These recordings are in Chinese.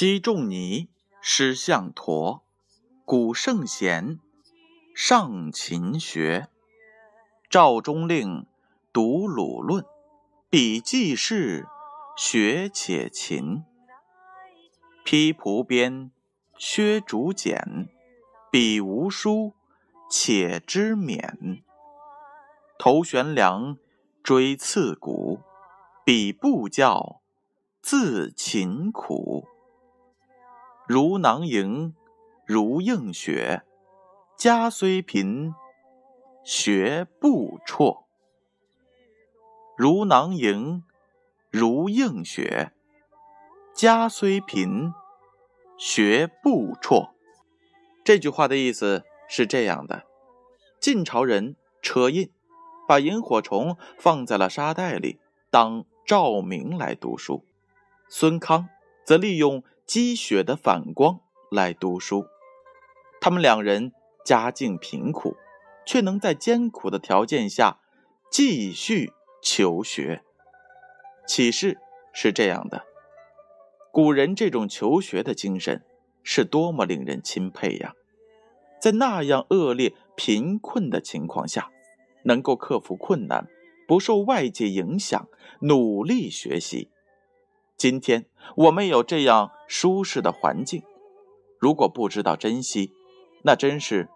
昔仲尼师向陀，古圣贤上勤学。赵中令读鲁论，笔记事学且勤。披蒲鞭，削竹简，笔无书，且知勉。头悬梁，锥刺股，笔不教，自勤苦。如囊萤，如映雪，家虽贫，学不辍。如囊萤，如映雪，家虽贫，学不辍。这句话的意思是这样的：晋朝人车胤把萤火虫放在了沙袋里当照明来读书，孙康则利用。积雪的反光来读书，他们两人家境贫苦，却能在艰苦的条件下继续求学。启示是这样的：古人这种求学的精神是多么令人钦佩呀！在那样恶劣贫困的情况下，能够克服困难，不受外界影响，努力学习。今天我们有这样舒适的环境，如果不知道珍惜，那真是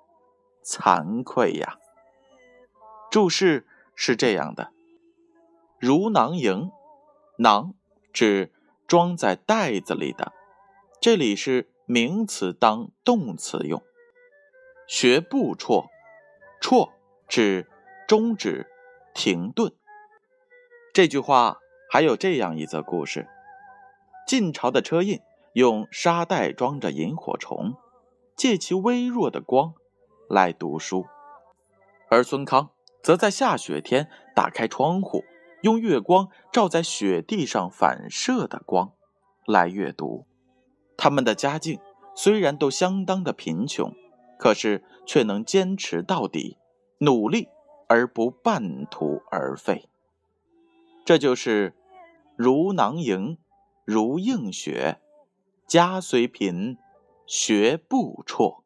惭愧呀。注释是这样的：如囊萤，囊指装在袋子里的，这里是名词当动词用。学不辍，辍指终止、停顿。这句话还有这样一则故事。晋朝的车胤用沙袋装着萤火虫，借其微弱的光来读书；而孙康则在下雪天打开窗户，用月光照在雪地上反射的光来阅读。他们的家境虽然都相当的贫穷，可是却能坚持到底，努力而不半途而废。这就是如囊萤。如应学，家虽贫，学不辍。